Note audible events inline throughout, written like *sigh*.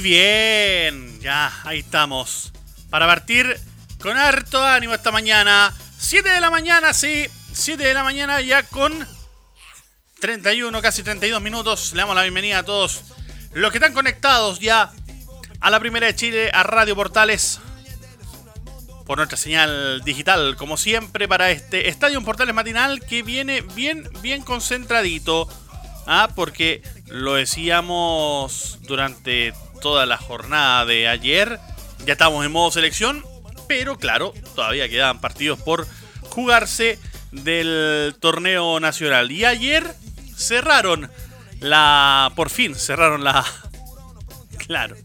Bien, ya, ahí estamos. Para partir con harto ánimo esta mañana. 7 de la mañana, sí, 7 de la mañana ya con 31, casi 32 minutos. Le damos la bienvenida a todos los que están conectados ya a la Primera de Chile, a Radio Portales, por nuestra señal digital, como siempre, para este Estadio Portales matinal que viene bien, bien concentradito. Ah, porque lo decíamos durante toda la jornada de ayer. Ya estamos en modo selección, pero claro, todavía quedaban partidos por jugarse del torneo nacional. Y ayer cerraron la... Por fin cerraron la... *laughs* Claro.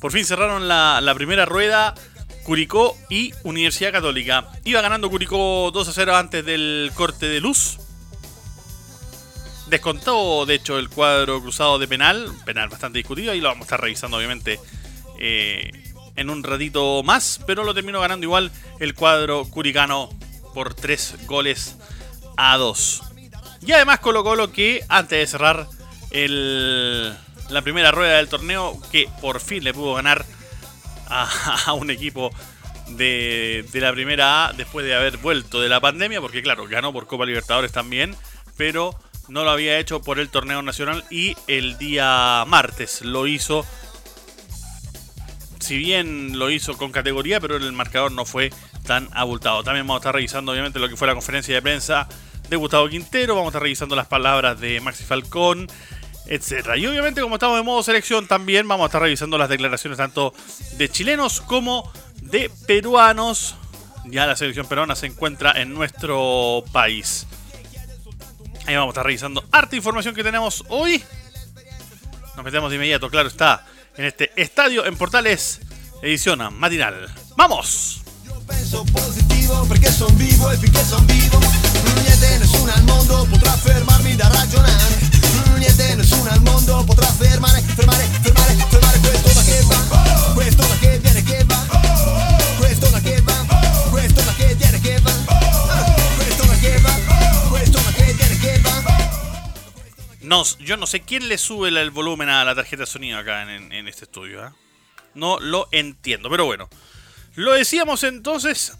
Por fin cerraron la, la primera rueda Curicó y Universidad Católica. Iba ganando Curicó 2 a 0 antes del corte de luz. Descontó, de hecho, el cuadro cruzado de penal, penal bastante discutido, y lo vamos a estar revisando, obviamente, eh, en un ratito más, pero lo terminó ganando igual el cuadro curicano por 3 goles a 2. Y además Colo Colo que antes de cerrar el, la primera rueda del torneo, que por fin le pudo ganar a, a un equipo de, de, la primera A después de haber vuelto de la pandemia, porque claro, ganó por Copa Libertadores también, pero no lo había hecho por el torneo nacional y el día martes lo hizo. Si bien lo hizo con categoría, pero el marcador no fue tan abultado. También vamos a estar revisando obviamente lo que fue la conferencia de prensa de Gustavo Quintero, vamos a estar revisando las palabras de Maxi Falcón, etc. Y obviamente como estamos de modo selección también vamos a estar revisando las declaraciones tanto de chilenos como de peruanos. Ya la selección peruana se encuentra en nuestro país. Ahí vamos a estar revisando harta información que tenemos hoy. Nos metemos de inmediato, claro está, en este estadio en Portales, edición matinal. ¡Vamos! Yo penso positivo perché son vivo e finché son vivo Niente, nessuno al mondo potrà fermarmi da ragionare Niente, nessuno al mondo potrà fermare, fermare, fermare, fermare questo da che va Questo da che viene che va no, yo no sé quién le sube el volumen a la tarjeta de sonido acá en, este estudio. ¿eh? No lo entiendo, pero bueno. Lo decíamos entonces.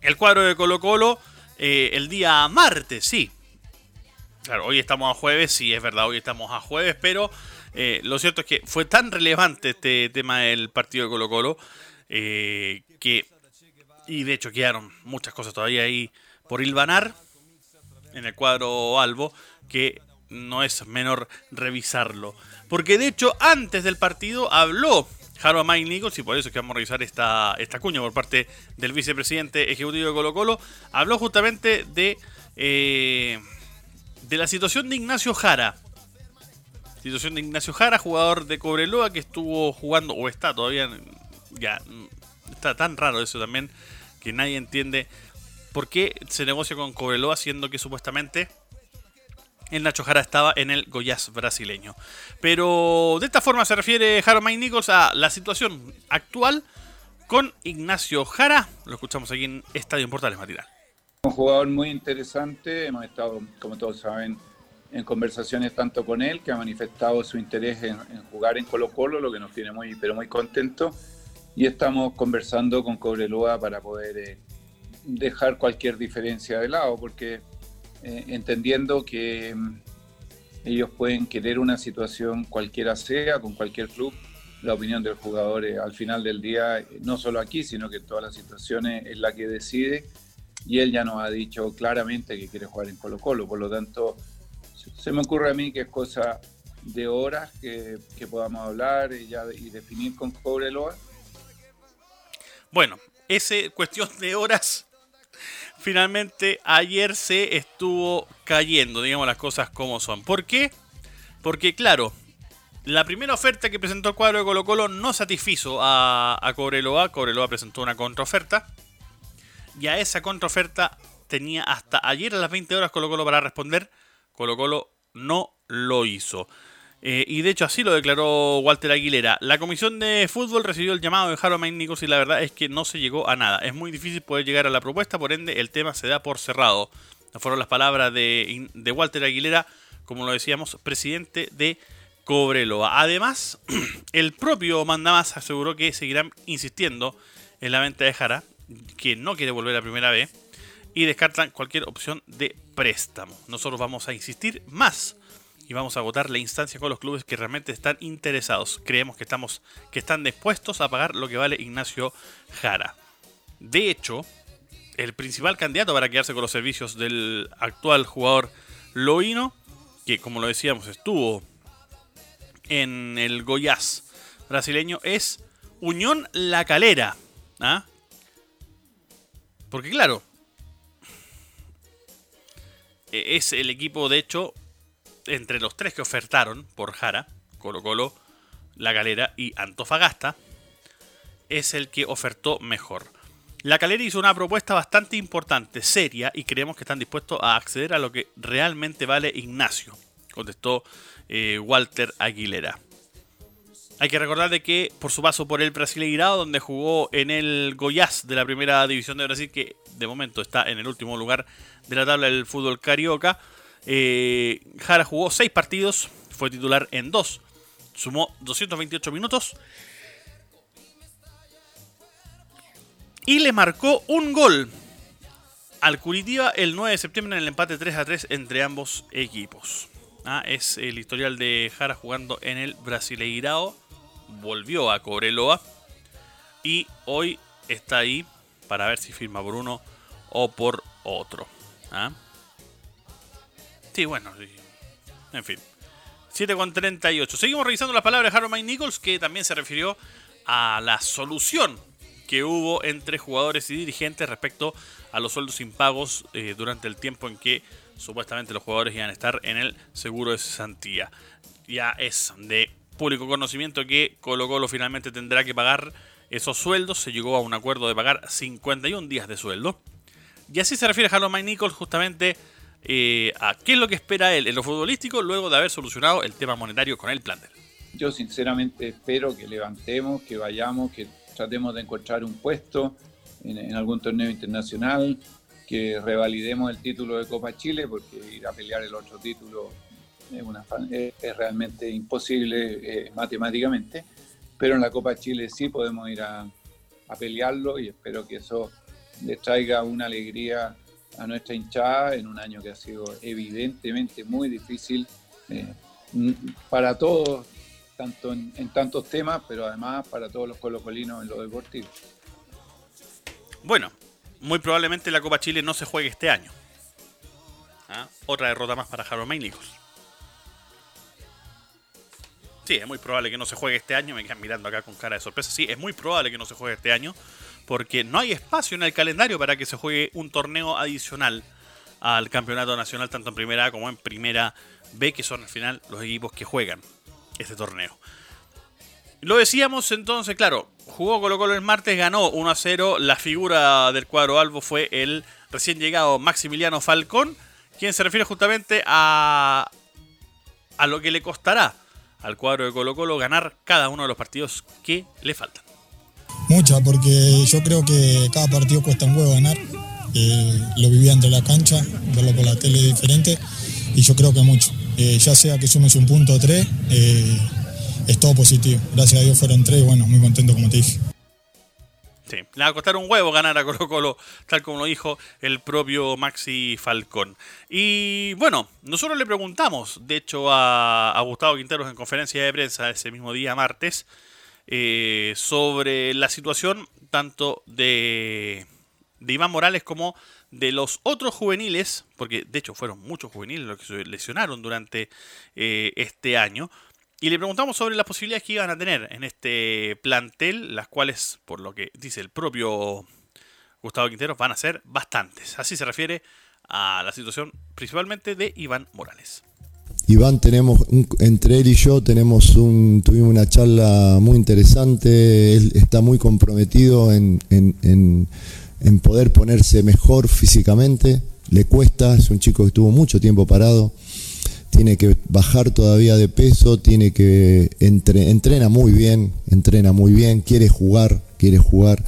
El cuadro de Colo Colo eh, el día martes, sí. Claro, hoy estamos a jueves, sí, es verdad, hoy estamos a jueves, pero eh, lo cierto es que fue tan relevante este tema del partido de Colo Colo eh, que... Y de hecho quedaron muchas cosas todavía ahí por hilvanar en el cuadro Albo que no es menor revisarlo. Porque de hecho, antes del partido habló Jaro Mike Nichols, y por eso es que vamos a revisar esta, esta cuña por parte del vicepresidente ejecutivo de Colo Colo, habló justamente de, eh, de la situación de Ignacio Jara. Situación de Ignacio Jara, jugador de Cobreloa que estuvo jugando, o está todavía, ya, está tan raro eso también, que nadie entiende por qué se negocia con Cobreloa, siendo que supuestamente el Nacho Jara estaba en el Goiás brasileño. Pero de esta forma se refiere Jaro Mike Nichols a la situación actual con Ignacio Jara. Lo escuchamos aquí en Estadio Portales Matinal. Un jugador muy interesante. Hemos estado, como todos saben, en conversaciones tanto con él, que ha manifestado su interés en, en jugar en Colo Colo, lo que nos tiene muy, pero muy contentos. Y estamos conversando con Cobreloa para poder eh, dejar cualquier diferencia de lado, porque eh, entendiendo que mm, ellos pueden querer una situación cualquiera sea, con cualquier club, la opinión del jugador eh, al final del día, eh, no solo aquí, sino que en todas las situaciones es la que decide, y él ya nos ha dicho claramente que quiere jugar en Colo Colo, por lo tanto, se me ocurre a mí que es cosa de horas que, que podamos hablar y, ya, y definir con Cobreloa. Bueno, ese cuestión de horas finalmente ayer se estuvo cayendo, digamos las cosas como son. ¿Por qué? Porque claro, la primera oferta que presentó el cuadro de Colo Colo no satisfizo a, a Cobreloa. Cobreloa presentó una contraoferta. Y a esa contraoferta tenía hasta ayer a las 20 horas Colo Colo para responder. Colo Colo no lo hizo. Eh, y de hecho así lo declaró Walter Aguilera. La comisión de fútbol recibió el llamado de Harold Nichols y la verdad es que no se llegó a nada. Es muy difícil poder llegar a la propuesta, por ende el tema se da por cerrado. fueron las palabras de, Walter Aguilera, como lo decíamos, presidente de Cobreloa. Además, *clears throat* el propio Mandamás aseguró que seguirán insistiendo en la venta de Jara, que no quiere volver a primera vez, y descartan cualquier opción de préstamo. Nosotros vamos a insistir más y vamos a agotar la instancia con los clubes que realmente están interesados. Creemos que, estamos, que están dispuestos a pagar lo que vale Ignacio Jara. De hecho, el principal candidato para quedarse con los servicios del actual jugador Loino, que como lo decíamos estuvo en el Goiás brasileño, es Unión La Calera. ¿ah? Porque claro, e-, es el equipo de hecho entre los tres que ofertaron por Jara, Colo Colo, La Galera y Antofagasta, es el que ofertó mejor. La Calera hizo una propuesta bastante importante, seria, y creemos que están dispuestos a acceder a lo que realmente vale Ignacio, contestó eh, Walter Aguilera. Hay que recordar de que por su paso por el Brasileirao, donde jugó en el Goiás de la primera división de Brasil, que de momento está en el último lugar de la tabla del fútbol carioca, eh, Jara jugó 6 partidos, fue titular en 2, sumó 228 minutos y le marcó un gol al Curitiba el 9 de septiembre en el empate 3 a 3 entre ambos equipos. Ah, es el historial de Jara jugando en el Brasileirao. Volvió a Cobreloa. Y hoy está ahí para ver si firma por uno o por otro. ¿Ah? Sí, bueno, en fin. 7 con 38. Seguimos revisando las palabras de Harold Nichols, que también se refirió a la solución que hubo entre jugadores y dirigentes respecto a los sueldos impagos eh, durante el tiempo en que supuestamente los jugadores iban a estar en el seguro de cesantía. Ya es de público conocimiento que Colo Colo finalmente tendrá que pagar esos sueldos. Se llegó a un acuerdo de pagar 51 días de sueldo. Y así se refiere Harold Mike Nichols justamente eh, qué es lo que espera él en lo futbolístico luego de haber solucionado el tema monetario con el plantel. Yo sinceramente espero que levantemos, que vayamos, que tratemos de encontrar un puesto en, algún torneo internacional, que revalidemos el título de Copa Chile, porque ir a pelear el otro título es, una, es, realmente imposible eh, matemáticamente, pero en la Copa Chile sí podemos ir a, a pelearlo y espero que eso les traiga una alegría a nuestra hinchada en un año que ha sido evidentemente muy difícil eh, para todos, tanto en, tantos temas, pero además para todos los colocolinos en lo deportivo. Bueno, muy probablemente la Copa Chile no se juegue este año. ¿Ah? Otra derrota más para Harold Mainicos. Sí, es muy probable que no se juegue este año. Me quedan mirando acá con cara de sorpresa. Sí, es muy probable que no se juegue este año porque no hay espacio en el calendario para que se juegue un torneo adicional al campeonato nacional, tanto en primera A como en primera B, que son al final los equipos que juegan este torneo. Lo decíamos entonces, claro, jugó Colo Colo el martes, ganó 1 a 0. La figura del cuadro Albo fue el recién llegado Maximiliano Falcón, quien se refiere justamente a, a lo que le costará al cuadro de Colo Colo ganar cada uno de los partidos que le faltan. Mucha, porque yo creo que cada partido cuesta un huevo ganar. Eh, lo vivía entre la cancha, verlo por la tele diferente, y yo creo que mucho. Eh, ya sea que sumes un punto o tres, eh, es todo positivo. Gracias a Dios fueron tres y bueno, muy contento como te dije. Sí, le va a costar un huevo ganar a Colo Colo, tal como lo dijo el propio Maxi Falcón. Y bueno, nosotros le preguntamos, de hecho, a, a Gustavo Quinteros en conferencia de prensa ese mismo día martes, eh, sobre la situación tanto de, de Iván Morales como de los otros juveniles, porque de hecho fueron muchos juveniles los que se lesionaron durante eh, este año, y le preguntamos sobre las posibilidades que iban a tener en este plantel, las cuales, por lo que dice el propio Gustavo Quintero van a ser bastantes. Así se refiere a la situación principalmente de Iván Morales. Iván, tenemos entre él y yo tenemos un, tuvimos una charla muy interesante. Él está muy comprometido en, en poder ponerse mejor físicamente. Le cuesta, es un chico que estuvo mucho tiempo parado tiene que bajar todavía de peso, tiene que entrena muy bien, entrena muy bien, quiere jugar, quiere jugar,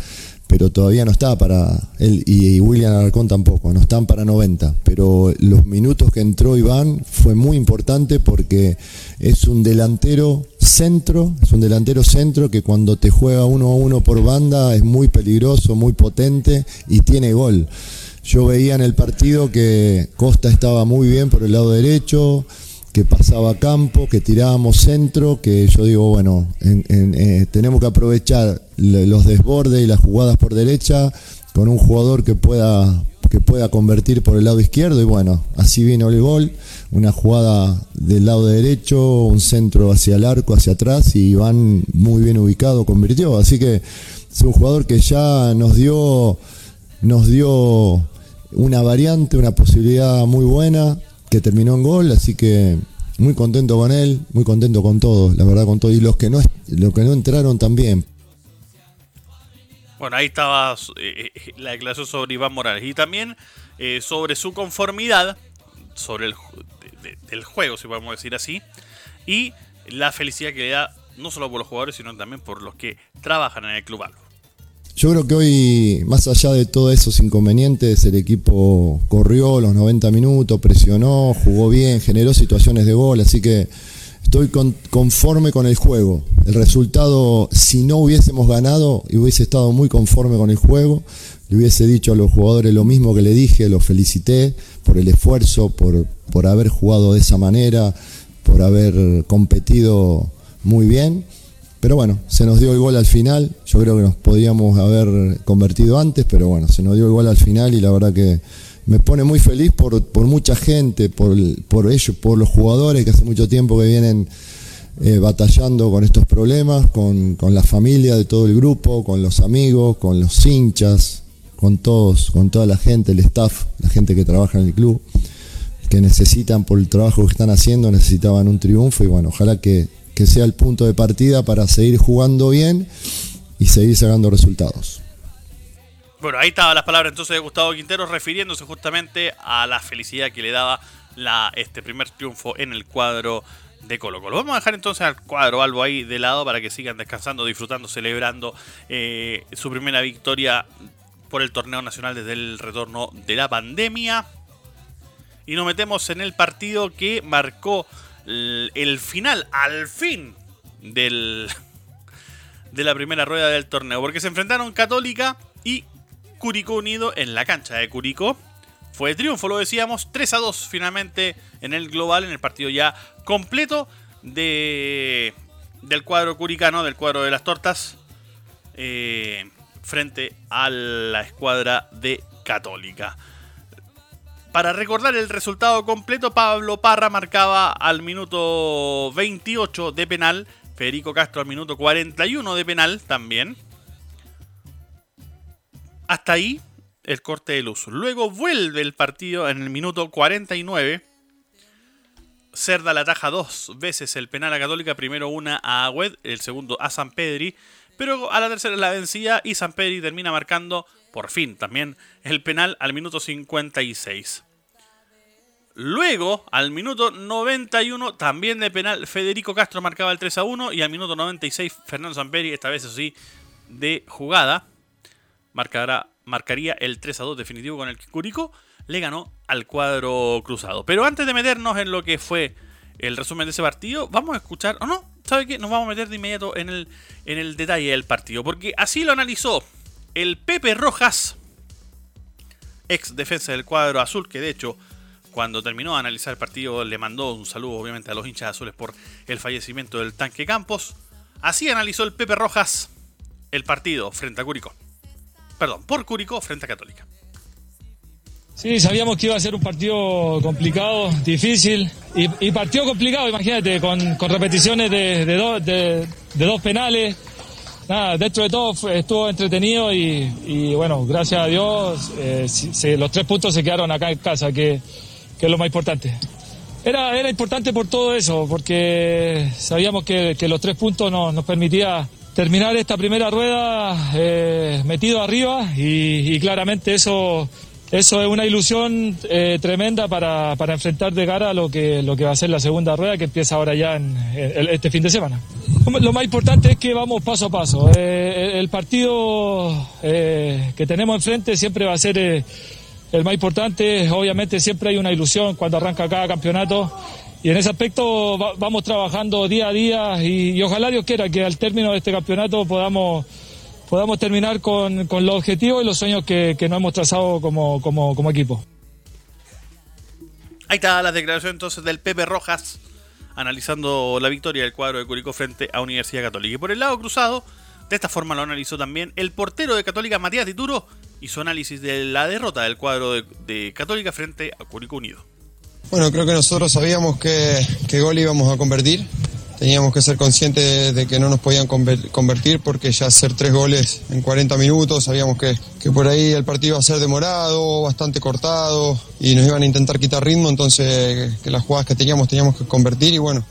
pero todavía no está para él y William Alarcón tampoco, no están para 90, pero los minutos que entró Iván fue muy importante porque es un delantero centro, es un delantero centro que cuando te juega uno a uno por banda es muy peligroso, muy potente y tiene gol. Yo veía en el partido que Costa estaba muy bien por el lado derecho, que pasaba campo, que tirábamos centro, que yo digo, bueno, eh, tenemos que aprovechar los desbordes y las jugadas por derecha con un jugador que pueda, que pueda convertir por el lado izquierdo y bueno, así vino el gol, una jugada del lado derecho, un centro hacia el arco, hacia atrás y Iván muy bien ubicado convirtió, así que es un jugador que ya nos dio nos dio una variante, una posibilidad muy buena que terminó en gol, así que muy contento con él, muy contento con todos, la verdad con todos y los que no los que no entraron también. Bueno, ahí estaba eh, eh, la declaración sobre Iván Morales y también eh, sobre su conformidad sobre el del juego, si podemos decir así, y la felicidad que le da no solo por los jugadores, sino también por los que trabajan en el club. Yo creo que hoy, más allá de todos esos inconvenientes, el equipo corrió los 90 minutos, presionó, jugó bien, generó situaciones de gol, así que estoy conforme con el juego. El resultado, si no hubiésemos ganado, hubiese estado muy conforme con el juego, le hubiese dicho a los jugadores lo mismo que le dije, los felicité por el esfuerzo, por, por haber jugado de esa manera, por haber competido muy bien pero bueno, se nos dio el gol al final. Yo creo que nos podíamos haber convertido antes, pero bueno, se nos dio el gol al final y la verdad que me pone muy feliz por, mucha gente, por, por ellos, por los jugadores que hace mucho tiempo que vienen eh, batallando con estos problemas, con, con, la familia de todo el grupo, con los amigos, con los hinchas, con todos, con toda la gente, el staff, la gente que trabaja en el club, que necesitan por el trabajo que están haciendo, necesitaban un triunfo y bueno, ojalá que que sea el punto de partida para seguir jugando bien y seguir sacando resultados. Bueno, ahí estaban las palabras entonces de Gustavo Quintero refiriéndose justamente a la felicidad que le daba este primer triunfo en el cuadro de Colo Colo. Vamos a dejar entonces al cuadro algo ahí de lado para que sigan descansando, disfrutando, celebrando eh, su primera victoria por el torneo nacional desde el retorno de la pandemia. Y nos metemos en el partido que marcó el final, al fin, del, de la primera rueda del torneo. Porque se enfrentaron Católica y Curicó Unido en la cancha de Curicó. Fue triunfo, lo decíamos, 3 a 2 finalmente en el global, en el partido ya completo de, del cuadro curicano, del cuadro de las tortas, eh, frente a la escuadra de Católica. Para recordar el resultado completo, Pablo Parra marcaba al minuto 28 de penal, Federico Castro al minuto 41 de penal también. Hasta ahí el corte de luz. Luego vuelve el partido en el minuto 49. Cerda la taja dos veces el penal a Católica, primero una a Agüed, el segundo a San Pedri, pero a la tercera la vencía y San Pedri termina marcando por fin también el penal al minuto 56. Luego, al minuto 91, también de penal, Federico Castro marcaba el 3 a 1. Y al minuto 96, Fernando Samperi, esta vez eso sí, de jugada, marcará, marcaría el 3 a 2 definitivo con el que Curicó le ganó al cuadro cruzado. Pero antes de meternos en lo que fue el resumen de ese partido, vamos a escuchar, o no, ¿sabe qué? Nos vamos a meter de inmediato en el, en el detalle del partido. Porque así lo analizó el Pepe Rojas, ex defensa del cuadro azul, que de hecho cuando terminó de analizar el partido le mandó un saludo obviamente a los hinchas azules por el fallecimiento del tanque Campos. Así analizó el Pepe Rojas el partido frente a Curicó. Perdón, por Curicó frente a Católica. Sí, sabíamos que iba a ser un partido complicado, difícil y, partido complicado, imagínate, con, repeticiones de, de, dos penales, nada, dentro de todo estuvo entretenido y, bueno, gracias a Dios eh, los tres puntos se quedaron acá en casa, que, es lo más importante. Era, era importante por todo eso, porque sabíamos que, los tres puntos nos, nos permitía terminar esta primera rueda eh, metido arriba y, claramente eso eso es una ilusión eh, tremenda para, para, enfrentar de cara a lo que, lo que va a ser la segunda rueda que empieza ahora ya este fin de semana. Lo más importante es que vamos paso a paso. Eh, el partido que tenemos enfrente siempre va a ser el más importante. Obviamente siempre hay una ilusión cuando arranca cada campeonato y en ese aspecto vamos trabajando día a día y, ojalá Dios quiera que al término de este campeonato podamos, podamos terminar con, los objetivos y los sueños que, que nos hemos trazado como, como, equipo. Ahí está la declaración entonces del Pepe Rojas analizando la victoria del cuadro de Curicó frente a Universidad Católica. Y por el lado cruzado, de esta forma lo analizó también el portero de Católica Matías Dituro y su análisis de la derrota del cuadro de, de Católica frente a Curicó Unido. Bueno, creo que nosotros sabíamos que, que gol íbamos a convertir. Teníamos que ser conscientes de, que no nos podían convertir porque ya hacer tres goles en 40 minutos, sabíamos que, que, por ahí el partido iba a ser demorado, bastante cortado y nos iban a intentar quitar ritmo, entonces que las jugadas que teníamos teníamos que convertir y bueno,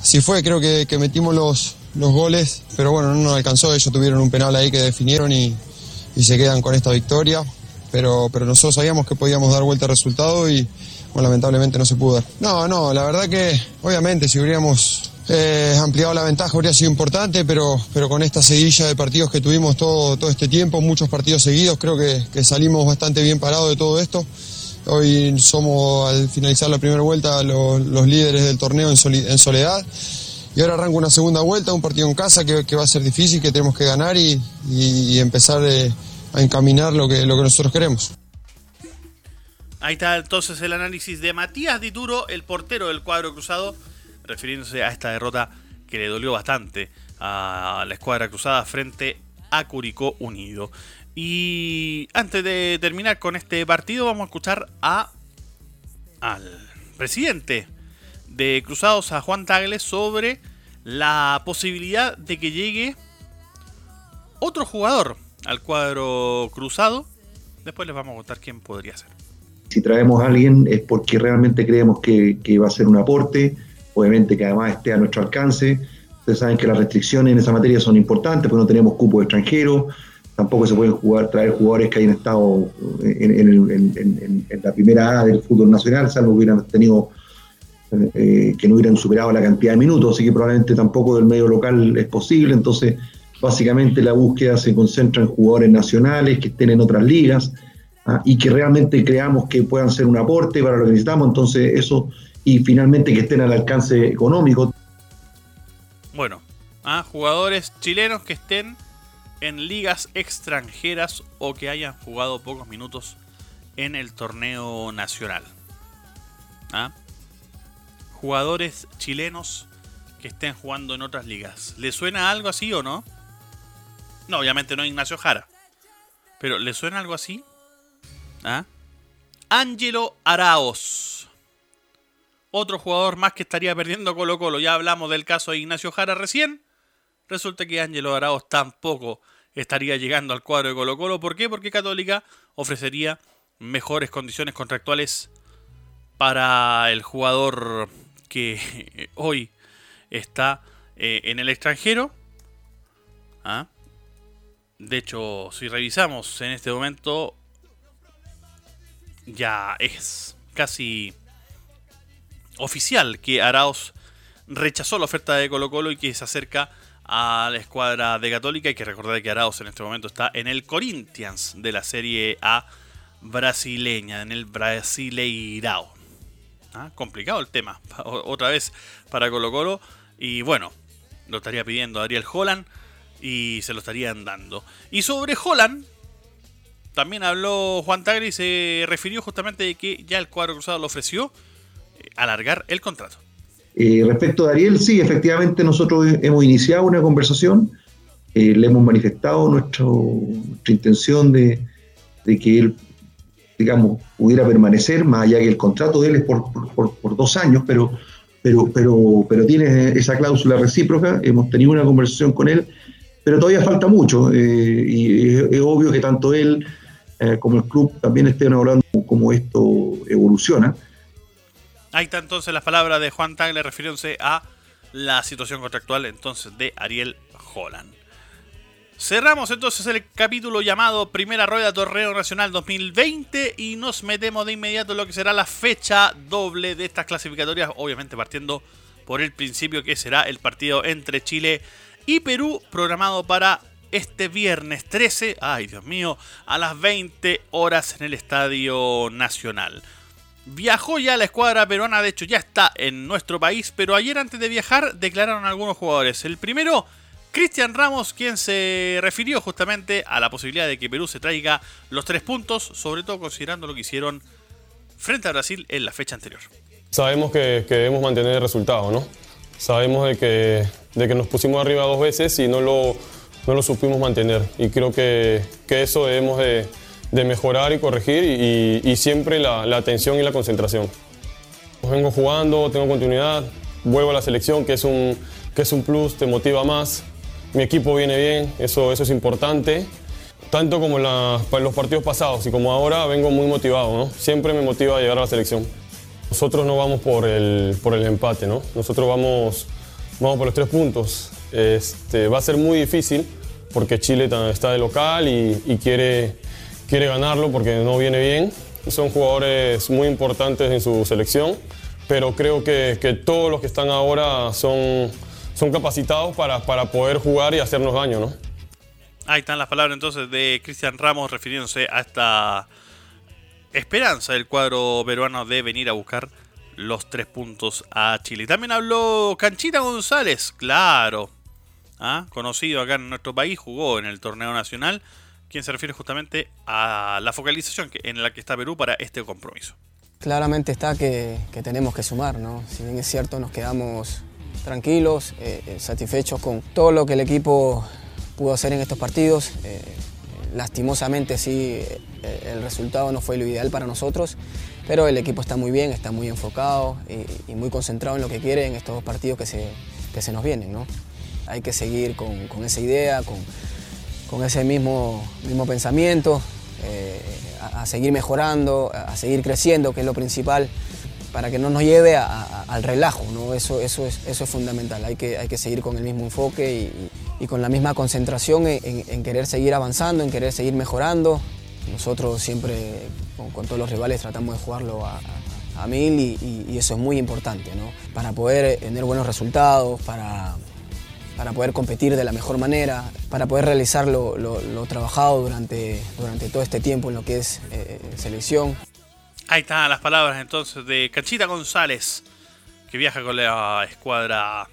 así fue, creo que, metimos los, los goles, pero bueno, no nos alcanzó, ellos tuvieron un penal ahí que definieron y, y se quedan con esta victoria, pero, pero nosotros sabíamos que podíamos dar vuelta al resultado y lamentablemente no se pudo dar. No, no, la verdad que obviamente si hubiéramos eh, ampliado la ventaja habría sido importante, pero, pero con esta seguilla de partidos que tuvimos todo, todo este tiempo, muchos partidos seguidos, creo que, salimos bastante bien parados de todo esto. Hoy somos, al finalizar la primera vuelta, los, líderes del torneo en, soledad. Y ahora arranca una segunda vuelta, un partido en casa que, va a ser difícil, que tenemos que ganar y, empezar eh, a encaminar lo que, lo que nosotros queremos. Ahí está entonces el análisis de Matías Dituro, el portero del cuadro cruzado, refiriéndose a esta derrota que le dolió bastante a la escuadra cruzada frente a Curicó Unido. Y antes de terminar con este partido, vamos a escuchar a al presidente de Cruzados, a Juan Tagle, sobre la posibilidad de que llegue otro jugador al cuadro cruzado. Después les vamos a contar quién podría ser si traemos a alguien es porque realmente creemos que, va a ser un aporte, obviamente que además esté a nuestro alcance. Ustedes saben que las restricciones en esa materia son importantes, porque no tenemos cupo extranjero, tampoco se pueden jugar, traer jugadores que hayan estado en, la primera A del fútbol nacional, salvo que hubieran tenido eh, que no hubieran superado la cantidad de minutos, así que probablemente tampoco del medio local es posible, entonces básicamente la búsqueda se concentra en jugadores nacionales que estén en otras ligas, ¿ah? y que realmente creamos que puedan ser un aporte para lo que necesitamos, entonces eso, y finalmente que estén al alcance económico. Bueno, ¿ah? jugadores chilenos que estén en ligas extranjeras o que hayan jugado pocos minutos en el torneo nacional. ¿Ah? Jugadores chilenos que estén jugando en otras ligas. ¿Le suena algo así o no? No, obviamente no Ignacio Jara. Pero ¿le suena algo así? ¿Ah? Ángelo Araos. Otro jugador más que estaría perdiendo Colo Colo. Ya hablamos del caso de Ignacio Jara recién. Resulta que Ángelo Araos tampoco estaría llegando al cuadro de Colo Colo. ¿Por qué? Porque Católica ofrecería mejores condiciones contractuales para el jugador que *laughs* hoy está eh, en el extranjero. ¿Ah? De hecho, si revisamos en este momento, ya es casi oficial que Araos rechazó la oferta de Colo Colo y que se acerca a la escuadra de Católica. Hay que recordar que Araos en este momento está en el Corinthians de la Serie A brasileña, en el Brasileirao. ¿Ah? Complicado el tema, otra vez para Colo Colo. Y bueno, lo estaría pidiendo Ariel Holland y se lo estarían dando. Y sobre Holland, también habló Juan Tagri se refirió justamente de que ya el cuadro cruzado le ofreció alargar el contrato. Eh, respecto a Ariel, sí, efectivamente nosotros hemos iniciado una conversación, eh, le hemos manifestado nuestra intención de, que él, digamos, pudiera permanecer, más allá que el contrato de él es por, por, dos años, pero, pero, pero, pero tiene esa cláusula recíproca, hemos tenido una conversación con él pero todavía falta mucho y es, obvio que tanto él como el club también estén hablando cómo esto evoluciona. Ahí está entonces las palabras de Juan Tagle refiriéndose a la situación contractual entonces de Ariel Holland. Cerramos entonces el capítulo llamado Primera Rueda Torneo Nacional 2020 y nos metemos de inmediato en lo que será la fecha doble de estas clasificatorias, obviamente partiendo por el principio que será el partido entre Chile y Perú, programado para este viernes 13, ay Dios mío, a las 20 horas en el Estadio Nacional. Viajó ya la escuadra peruana, de hecho ya está en nuestro país, pero ayer antes de viajar declararon algunos jugadores. El primero Cristian Ramos, quien se refirió justamente a la posibilidad de que Perú se traiga los tres puntos, sobre todo considerando lo que hicieron frente a Brasil en la fecha anterior. Sabemos que, debemos mantener el resultado, ¿no? Sabemos de que, de que nos pusimos arriba dos veces y no lo, no lo supimos mantener. Y creo que, que eso debemos de, de, mejorar y corregir y, siempre la, la, atención y la concentración. Vengo jugando, tengo continuidad, vuelvo a la selección, que es un, que es un plus, te motiva más mi equipo viene bien, eso, eso es importante. Tanto como en los partidos pasados y como ahora vengo muy motivado. Siempre me motiva a llegar a la selección. Nosotros no vamos por el, por el empate, ¿no? Nosotros vamos, vamos por los tres puntos. Este, va a ser muy difícil porque Chile está de local y, quiere, quiere ganarlo porque no viene bien. Son jugadores muy importantes en su selección, pero creo que, que todos los que están ahora son son capacitados para, para poder jugar y hacernos daño, ¿no? Ahí están las palabras entonces de Cristian Ramos refiriéndose a esta esperanza del cuadro peruano de venir a buscar los tres puntos a Chile. También habló Canchita González, claro, ¿ah? conocido acá en nuestro país, jugó en el torneo nacional, quien se refiere justamente a la focalización en la que está Perú para este compromiso. Claramente está que, tenemos que sumar, ¿no? Si bien es cierto, nos quedamos tranquilos, eh, eh, satisfechos con todo lo que el equipo pudo hacer en estos partidos. Eh, lastimosamente sí, el resultado no fue lo ideal para nosotros, pero el equipo está muy bien, está muy enfocado y, muy concentrado en lo que quiere en estos dos partidos que se, que se nos vienen. ¿no? Hay que seguir con, con esa idea, con, con, ese mismo, mismo pensamiento, a, a seguir mejorando, a seguir creciendo, que es lo principal para que no nos lleve al relajo, ¿no? Eso, eso, es, eso es fundamental, hay que, hay que seguir con el mismo enfoque y, con la misma concentración en, querer seguir avanzando, en querer seguir mejorando. Nosotros siempre con, todos los rivales tratamos de jugarlo a, mil y, eso es muy importante, ¿no? Para poder tener buenos resultados, para, para poder competir de la mejor manera, para poder realizar lo, trabajado durante, durante todo este tiempo en lo que es eh, selección. Ahí están las palabras entonces de Canchita González, que viaja con la escuadra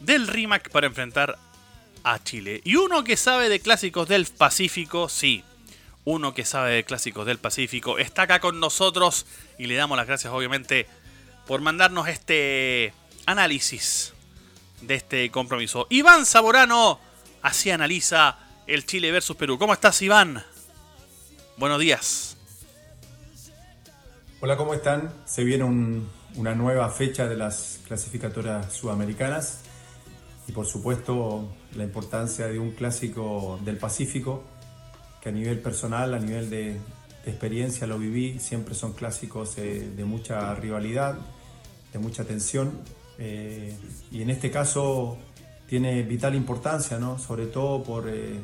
del RIMAC para enfrentar a Chile. Y uno que sabe de clásicos del Pacífico, sí, uno que sabe de clásicos del Pacífico, está acá con nosotros y le damos las gracias obviamente por mandarnos este análisis de este compromiso. Iván Saborano así analiza el Chile versus Perú. ¿Cómo estás Iván? Buenos días. Hola, ¿cómo están? Se viene una nueva fecha de las clasificatorias sudamericanas y por supuesto la importancia de un clásico del Pacífico que a nivel personal, a nivel de, experiencia lo viví, siempre son clásicos de mucha rivalidad, de mucha tensión eh, y en este caso tiene vital importancia, ¿no? sobre todo por eh,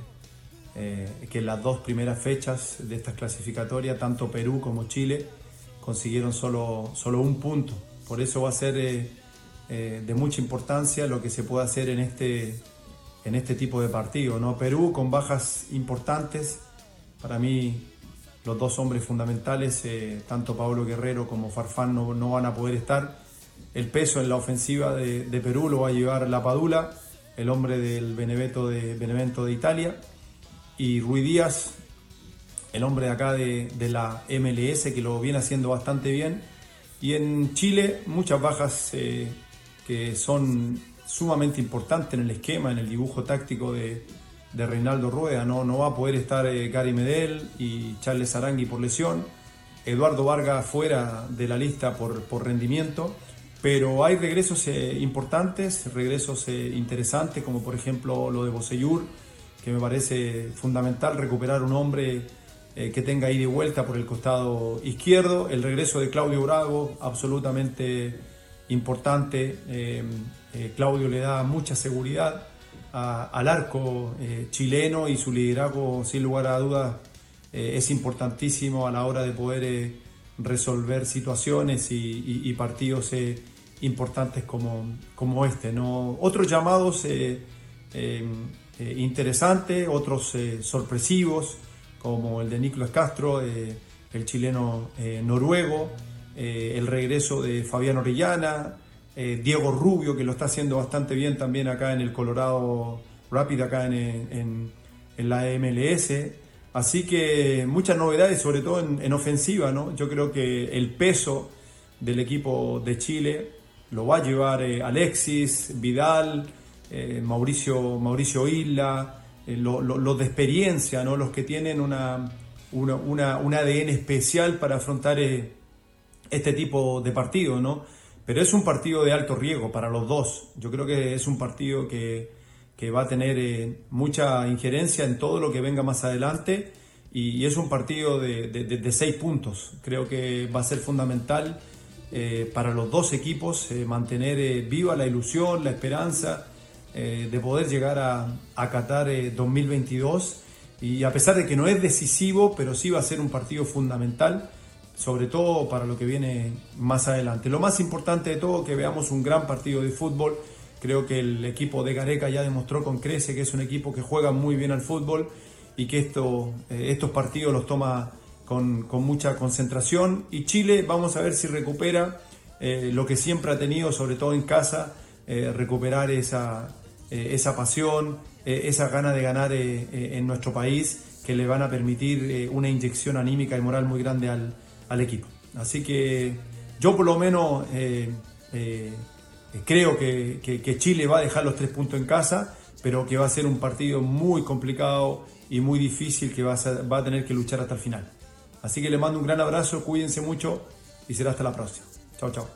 eh, que las dos primeras fechas de estas clasificatorias, tanto Perú como Chile, consiguieron solo, solo un punto. Por eso va a ser eh, eh, de mucha importancia lo que se puede hacer en este, en este tipo de partido. ¿no? Perú con bajas importantes, para mí los dos hombres fundamentales, eh, tanto Pablo Guerrero como Farfán, no, no, van a poder estar. El peso en la ofensiva de, de, Perú lo va a llevar La Padula, el hombre del Benevento de, Italia. Y Ruiz Díaz, el hombre de acá de, la MLS que lo viene haciendo bastante bien. Y en Chile muchas bajas eh, que son sumamente importantes en el esquema, en el dibujo táctico de, Reinaldo Rueda. ¿no? no va a poder estar eh, Gary Medel y Charles Arangui por lesión. Eduardo Vargas fuera de la lista por, por rendimiento. Pero hay regresos eh, importantes, regresos eh, interesantes, como por ejemplo lo de Boseyur, que me parece fundamental recuperar un hombre eh, que tenga ida y vuelta por el costado izquierdo, el regreso de Claudio Brago, absolutamente importante, Claudio le da mucha seguridad al arco chileno y su liderazgo sin lugar a dudas es importantísimo a la hora de poder resolver situaciones y partidos importantes como, como este. ¿no? Otros llamados eh, eh, eh, interesantes, otros sorpresivos, como el de Nicolás Castro, el chileno noruego, el regreso de Fabián Orellana, Diego Rubio, que lo está haciendo bastante bien también acá en el Colorado Rapid, acá en, en, la MLS. Así que muchas novedades, sobre todo en, en, ofensiva, ¿no? Yo creo que el peso del equipo de Chile lo va a llevar eh, Alexis, Vidal, eh, Mauricio, Mauricio Isla, eh, los de experiencia, ¿no? los que tienen una, un ADN especial para afrontar este tipo de partido. ¿no? Pero es un partido de alto riesgo para los dos. Yo creo que es un partido que, que va a tener mucha injerencia en todo lo que venga más adelante y, es un partido de, de seis puntos. Creo que va a ser fundamental eh, para los dos equipos eh, mantener eh, viva la ilusión, la esperanza de poder llegar a, a Qatar 2022. Y a pesar de que no es decisivo, pero sí va a ser un partido fundamental, sobre todo para lo que viene más adelante. Lo más importante de todo, que veamos un gran partido de fútbol. Creo que el equipo de Gareca ya demostró con crece que es un equipo que juega muy bien al fútbol y que esto, estos partidos los toma con, mucha concentración. Y Chile, vamos a ver si recupera eh, lo que siempre ha tenido, sobre todo en casa, eh, recuperar esa, eh, esa pasión, esa gana de ganar en nuestro país, que le van a permitir una inyección anímica y moral muy grande al, equipo. Así que yo por lo menos creo que, Chile va a dejar los tres puntos en casa, pero que va a ser un partido muy complicado y muy difícil que va a tener que luchar hasta el final. Así que le mando un gran abrazo, cuídense mucho y será hasta la próxima. Chao, chao.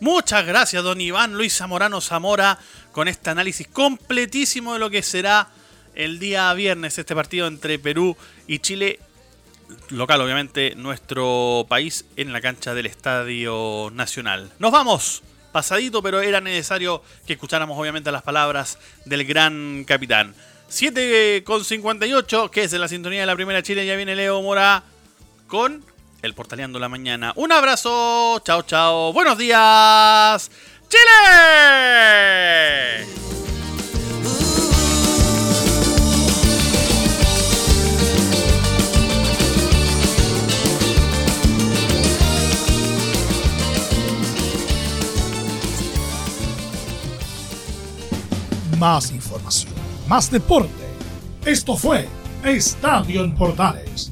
Muchas gracias, don Iván Luis Zamorano Zamora, con este análisis completísimo de lo que será el día viernes este partido entre Perú y Chile. Local, obviamente, nuestro país en la cancha del Estadio Nacional. Nos vamos, pasadito, pero era necesario que escucháramos, obviamente, las palabras del gran capitán. 7 con 58, que es en la sintonía de la primera Chile, ya viene Leo Mora con el Portaleando la Mañana. Un abrazo, chao, chao, buenos días, Chile. Más información, más deporte. Esto fue Estadio en Portales